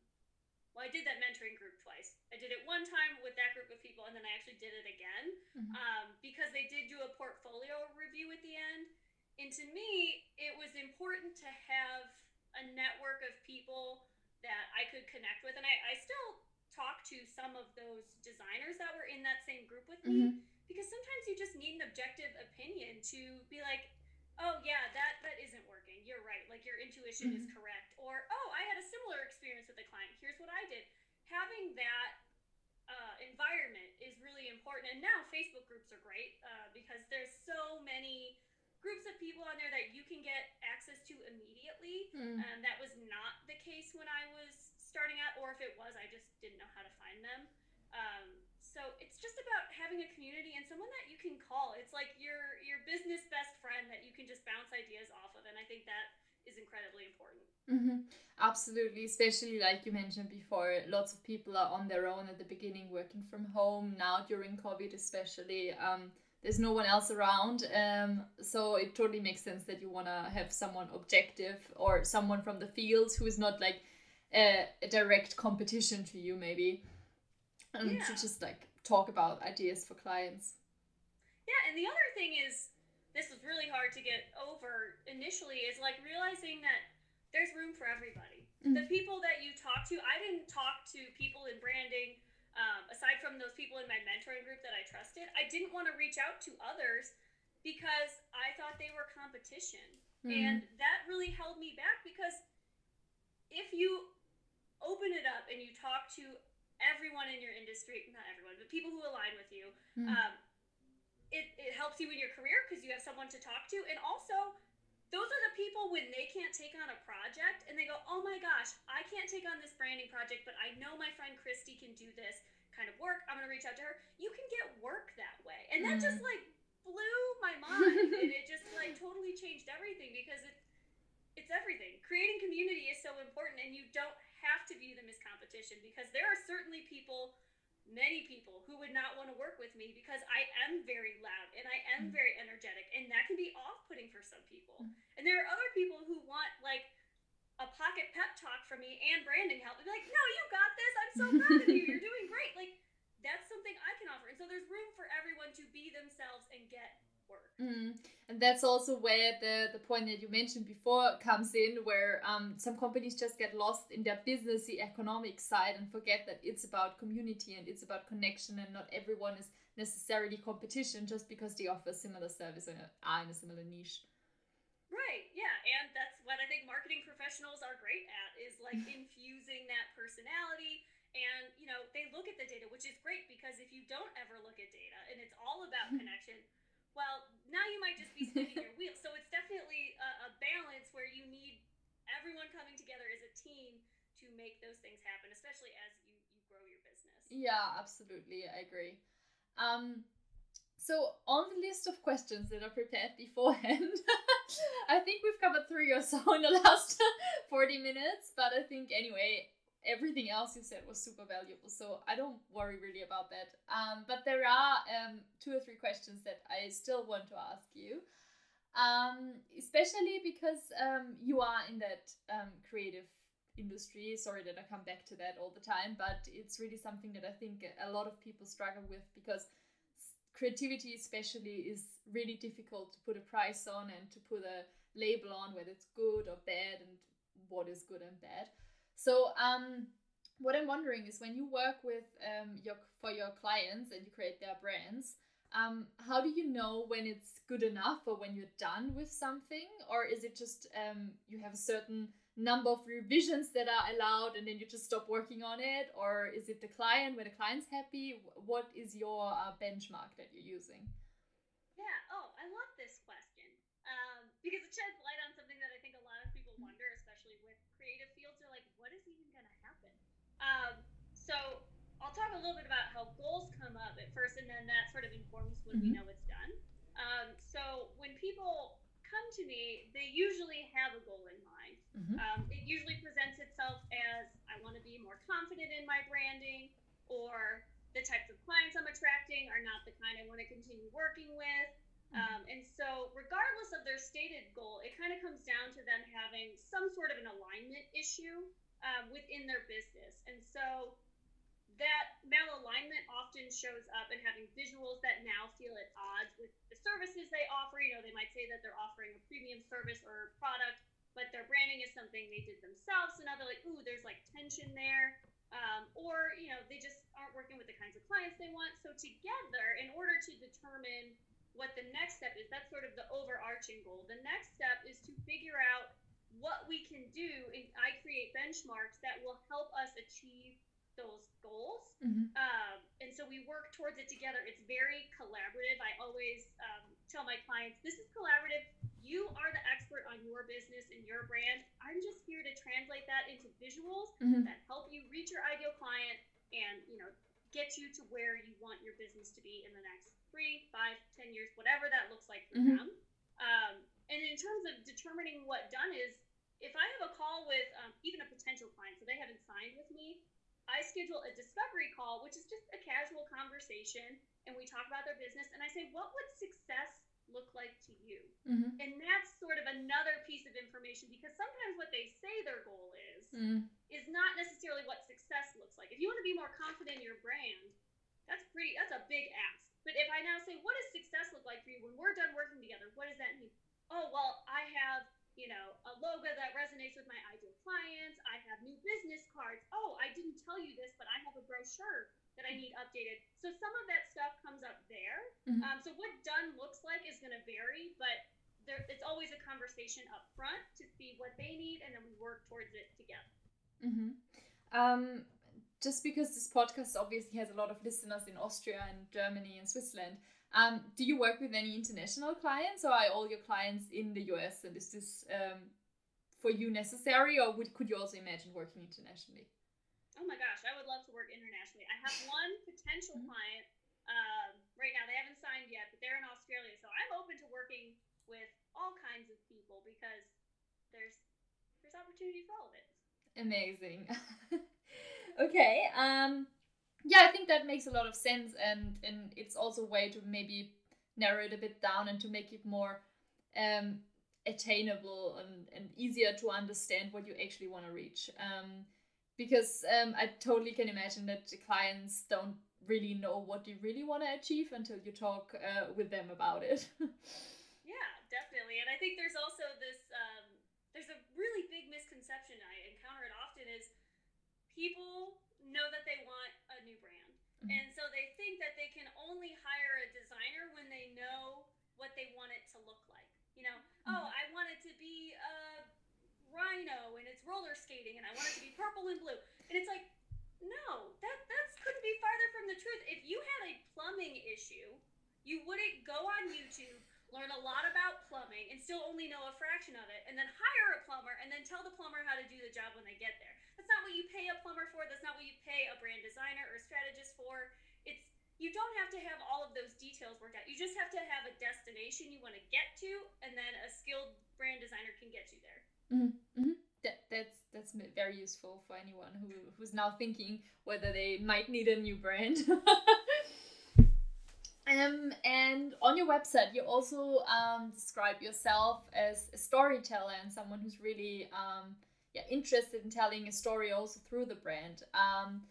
well, I did that mentoring group twice. I did it one time with that group of people, and then I actually did it again mm-hmm. um, because they did do a portfolio review at the end. And to me, it was important to have a network of people that I could connect with, and I, I still talk to some of those designers that were in that same group with me. Mm-hmm because sometimes you just need an objective opinion to be like oh yeah that that isn't working. You're right. Like your intuition mm-hmm. is correct. Or oh i had a similar experience with a client. Here's what i did. Having that uh, environment is really important. And now facebook groups are great uh, because there's so many groups of people on there that you can get access to immediately. Mm. um, that was not the case when i was starting out or if it was i just didn't know how to find them. Um, so it's just about having a community and someone that you can call. It's like your your business best friend that you can just bounce ideas off of, and I think that is incredibly important. Mm-hmm. Absolutely, especially like you mentioned before, lots of people are on their own at the beginning, working from home. Now during COVID, especially, um, there's no one else around, um, so it totally makes sense that you wanna have someone objective or someone from the field who is not like a, a direct competition to you, maybe and yeah. to just like talk about ideas for clients. Yeah, and the other thing is this was really hard to get over initially is like realizing that there's room for everybody. Mm-hmm. The people that you talk to, I didn't talk to people in branding um, aside from those people in my mentoring group that I trusted. I didn't want to reach out to others because I thought they were competition. Mm-hmm. And that really held me back because if you open it up and you talk to everyone in your industry, not everyone, but people who align with you. Mm. Um, it, it helps you in your career because you have someone to talk to. And also, those are the people when they can't take on a project and they go, oh my gosh, I can't take on this branding project, but I know my friend Christy can do this kind of work. I'm going to reach out to her. You can get work that way. And that mm. just like blew my mind. and it just like totally changed everything because it, it's everything. Creating community is so important and you don't have to view them as competition because there are certainly people many people who would not want to work with me because I am very loud and I am mm. very energetic and that can be off-putting for some people. Mm. And there are other people who want like a pocket pep talk from me and branding help. They're like, "No, you got this. I'm so proud of you. You're doing great." Like that's something I can offer. And so there's room for everyone to be themselves and get work. Mm. And that's also where the, the point that you mentioned before comes in, where um, some companies just get lost in their businessy economic side and forget that it's about community and it's about connection, and not everyone is necessarily competition just because they offer similar service and are in a similar niche. Right. Yeah, and that's what I think marketing professionals are great at is like infusing that personality and you know they look at the data which is great because if you don't ever look at data and it's all about connection well, now you might just be spinning your wheels. So it's definitely a, a, balance where you need everyone coming together as a team to make those things happen, especially as you, you grow your business. Yeah, absolutely. I agree. Um, So, on the list of questions that are prepared beforehand, I think we've covered three or so in the last 40 minutes, but I think anyway, everything else you said was super valuable. So, I don't worry really about that. Um, but there are um, two or three questions that I still want to ask you. Um, especially because um, you are in that um, creative industry. Sorry that I come back to that all the time, but it's really something that I think a lot of people struggle with because creativity especially is really difficult to put a price on and to put a label on whether it's good or bad and what is good and bad so um what i'm wondering is when you work with um your for your clients and you create their brands um, how do you know when it's good enough or when you're done with something? Or is it just um, you have a certain number of revisions that are allowed and then you just stop working on it? Or is it the client when the client's happy what is your uh, benchmark that you're using? Yeah. Oh i love this question. Um, because it sheds light on something that i think a lot of people mm-hmm. wonder especially with creative fields are like what is even going to happen um, so i'll talk a little bit about how goals come up at first and then that sort of informs when mm-hmm. we know it's done um, so when people come to me they usually have a goal in mind Mm-hmm. Um, it usually presents itself as I want to be more confident in my branding, or the types of clients I'm attracting are not the kind I want to continue working with. Mm-hmm. Um, and so, regardless of their stated goal, it kind of comes down to them having some sort of an alignment issue um, within their business. And so, that malalignment often shows up in having visuals that now feel at odds with the services they offer. You know, they might say that they're offering a premium service or product, but their branding is something they did themselves. So now they're like, ooh, there's like tension there. Um, or, you know, they just aren't working with the kinds of clients they want. So together, in order to determine what the next step is, that's sort of the overarching goal. The next step is to figure out what we can do and I create benchmarks that will help us achieve those goals. Mm-hmm. Um, and so we work towards it together. It's very collaborative. I always um, tell my clients, this is collaborative you are the expert on your business and your brand. I'm just here to translate that into visuals mm-hmm. that help you reach your ideal client and, you know, get you to where you want your business to be in the next three, five, ten years, whatever that looks like for mm-hmm. them. Um, and in terms of determining what done is, if I have a call with um, even a potential client, so they haven't signed with me, I schedule a discovery call, which is just a casual conversation, and we talk about their business. And I say, what would success look like to you? Mm-hmm. And that's sort of another piece of information because sometimes what they say their goal is mm. is not necessarily what success looks like. If you want to be more confident in your brand, that's pretty that's a big ask. But if I now say, what does success look like for you when we're done working together? What does that mean? Oh, well, I have, you know, a logo that resonates with my ideal clients. I have new business cards. Oh, I didn't tell you this, but I have a brochure that I need updated. So some of that stuff comes up there. Mm-hmm. Um, so what done looks like is going to vary, but there, it's always a conversation up front to see what they need, and then we work towards it together. Mm-hmm. Um, just because this podcast obviously has a lot of listeners in Austria and Germany and Switzerland, um, do you work with any international clients, or are all your clients in the US? And is this um, for you necessary, or would, could you also imagine working internationally? Oh my gosh, I would love to work internationally. I have one potential mm-hmm. client um, right now. They haven't signed yet, but they're in Australia. So I'm open to working with all kinds of people because there's there's opportunity for all of it. Amazing. okay. Um, yeah, I think that makes a lot of sense, and and it's also a way to maybe narrow it a bit down and to make it more um, attainable and, and easier to understand what you actually want to reach. Um, because um, I totally can imagine that the clients don't really know what you really want to achieve until you talk uh, with them about it. yeah, definitely. And I think there's also this um, there's a really big misconception I encounter it often is people know that they want new brand. Mm-hmm. And so they think that they can only hire a designer when they know what they want it to look like. You know, mm-hmm. oh, I want it to be a rhino and it's roller skating and I want it to be purple and blue. And it's like, no, that that's couldn't be farther from the truth. If you had a plumbing issue, you wouldn't go on YouTube, learn a lot about plumbing, and still only know a fraction of it, and then hire a plumber and then tell the plumber how to do the job when they get there. That's not what you pay a plumber for. That's not what you pay a brand designer or strategist for. It's you don't have to have all of those details worked out. You just have to have a destination you want to get to, and then a skilled brand designer can get you there. Mm-hmm. Mm-hmm. That, that's that's very useful for anyone who who's now thinking whether they might need a new brand. um, and on your website, you also um, describe yourself as a storyteller and someone who's really um, yeah interested in telling a story also through the brand. Um,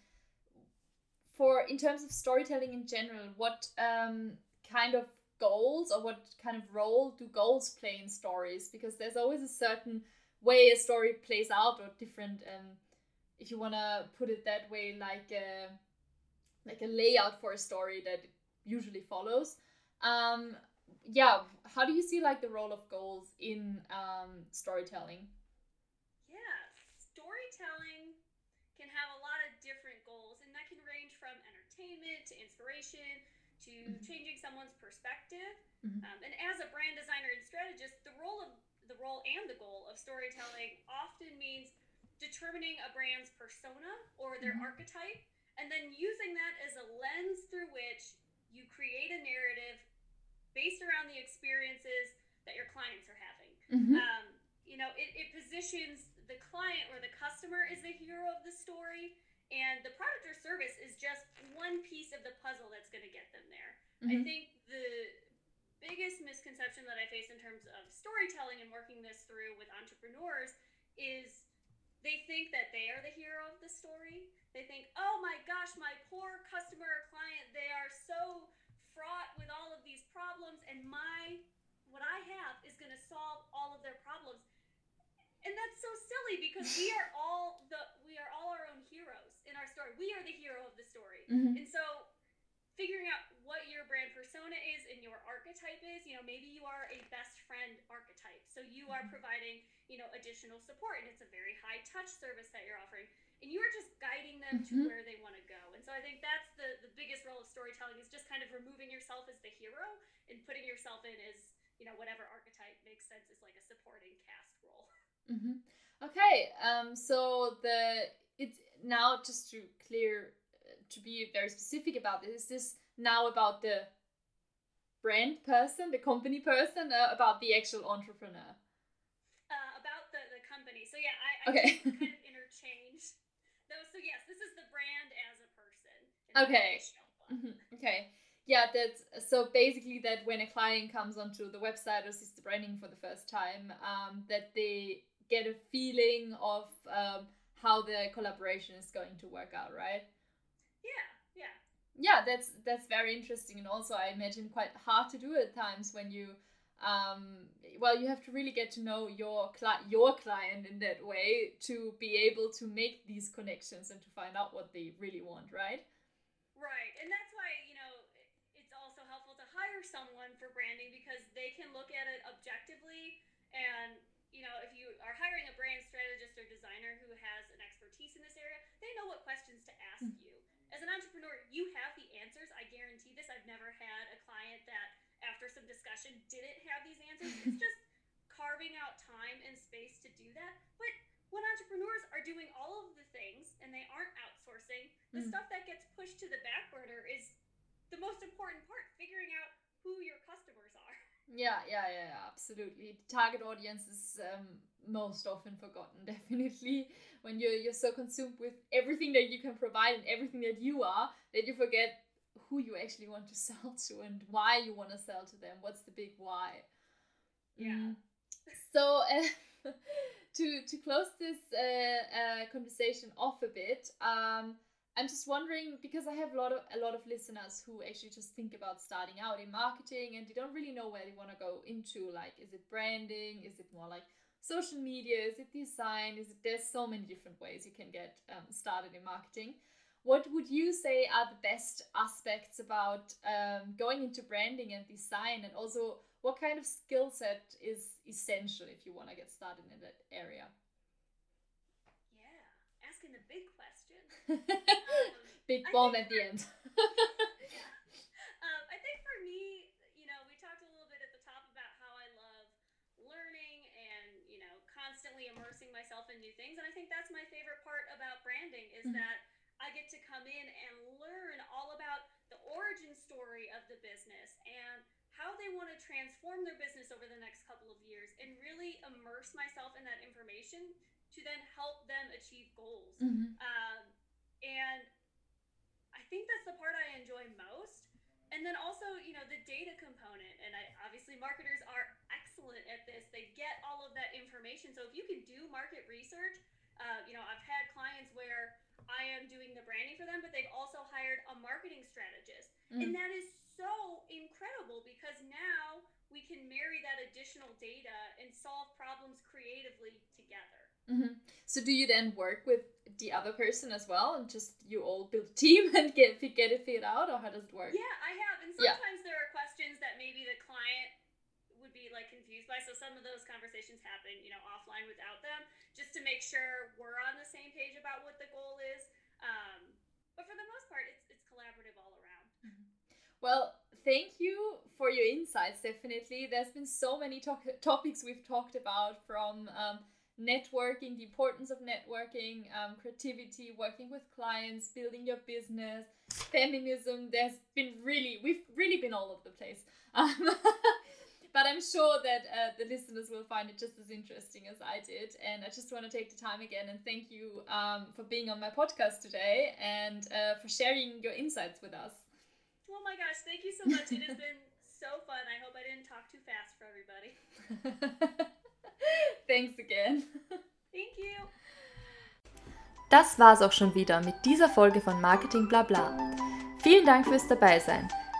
for in terms of storytelling in general, what um, kind of goals or what kind of role do goals play in stories? Because there's always a certain way a story plays out or different um if you want to put it that way like a like a layout for a story that usually follows um yeah how do you see like the role of goals in um storytelling yeah storytelling can have a lot of different goals and that can range from entertainment to inspiration to mm-hmm. changing someone's perspective mm-hmm. um, and as a brand designer and strategist the role of the role and the goal of storytelling often means determining a brand's persona or their mm-hmm. archetype and then using that as a lens through which you create a narrative based around the experiences that your clients are having. Mm-hmm. Um, you know, it, it positions the client or the customer as the hero of the story, and the product or service is just one piece of the puzzle that's going to get them there. Mm-hmm. I think the biggest misconception that I face in terms of storytelling and working this through with entrepreneurs is they think that they are the hero of the story. They think, oh my gosh, my poor customer or client, they are so fraught with all of these problems, and my what I have is going to solve all of their problems. And that's so silly because we are all the we are all our own heroes in our story. We are the hero of the story. Mm-hmm. And so figuring out what your brand persona is and your archetype is you know maybe you are a best friend archetype so you are mm-hmm. providing you know additional support and it's a very high touch service that you're offering and you are just guiding them mm-hmm. to where they want to go and so i think that's the the biggest role of storytelling is just kind of removing yourself as the hero and putting yourself in as you know whatever archetype makes sense is like a supporting cast role mm-hmm. okay um so the it's now just to clear to be very specific about this, is this now about the brand person, the company person, uh, about the actual entrepreneur? Uh, about the, the company. So yeah, I, I okay. kind of interchange those. So yes, this is the brand as a person. Okay. Mm-hmm. Okay. Yeah, that's so basically that when a client comes onto the website or sees the branding for the first time, um, that they get a feeling of um, how the collaboration is going to work out, right? yeah yeah. Yeah, that's that's very interesting and also i imagine quite hard to do at times when you um, well you have to really get to know your cli- your client in that way to be able to make these connections and to find out what they really want right right and that's why you know it's also helpful to hire someone for branding because they can look at it objectively and you know if you are hiring a brand strategist or designer who has an expertise in this area they know what questions to ask mm-hmm. you as an entrepreneur, you have the answers. I guarantee this. I've never had a client that, after some discussion, didn't have these answers. It's just carving out time and space to do that. But when entrepreneurs are doing all of the things and they aren't outsourcing, the mm. stuff that gets pushed to the back burner is the most important part figuring out who your customers are. Yeah, yeah, yeah, absolutely. The Target audience is um, most often forgotten, definitely when you're you're so consumed with everything that you can provide and everything that you are that you forget who you actually want to sell to and why you want to sell to them what's the big why yeah mm. so uh, to to close this uh, uh, conversation off a bit um, I'm just wondering because I have a lot of a lot of listeners who actually just think about starting out in marketing and they don't really know where they want to go into. Like, is it branding? Is it more like social media? Is it design? Is it, there's so many different ways you can get um, started in marketing. What would you say are the best aspects about um, going into branding and design, and also what kind of skill set is essential if you want to get started in that area? Yeah, asking the big question. um, big bomb at the end. Yeah. um, I think for me, you know, we talked a little bit at the top about how I love learning and, you know, constantly immersing myself in new things. And I think that's my favorite part about branding is mm-hmm. that I get to come in and learn all about the origin story of the business and how they want to transform their business over the next couple of years and really immerse myself in that information to then help them achieve goals. Mm-hmm. Um, and I think that's the part I enjoy most. And then also, you know, the data component. And I, obviously, marketers are excellent at this. They get all of that information. So if you can do market research, uh, you know, I've had clients where I am doing the branding for them, but they've also hired a marketing strategist. Mm. And that is so incredible because now we can marry that additional data and solve problems creatively together. Mm-hmm. So do you then work with the other person as well, and just you all build a team and get get it figured out, or how does it work? Yeah, I have, and sometimes yeah. there are questions that maybe the client would be like confused by. So some of those conversations happen, you know, offline without them, just to make sure we're on the same page about what the goal is. Um, but for the most part, it's it's collaborative all around. Mm-hmm. Well, thank you for your insights. Definitely, there's been so many to- topics we've talked about from. Um, networking, the importance of networking, um, creativity, working with clients, building your business, feminism. There's been really, we've really been all over the place. Um, but I'm sure that uh, the listeners will find it just as interesting as I did. And I just want to take the time again and thank you um, for being on my podcast today and uh, for sharing your insights with us. Oh my gosh, thank you so much. It has been so fun. I hope I didn't talk too fast for everybody. Thanks again. Thank you. Das war's auch schon wieder mit dieser Folge von Marketing Blabla. Vielen Dank fürs Dabeisein.